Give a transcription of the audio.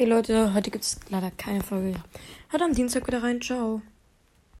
Okay, Leute, heute gibt es leider keine Folge. Hört am Dienstag wieder rein. Ciao.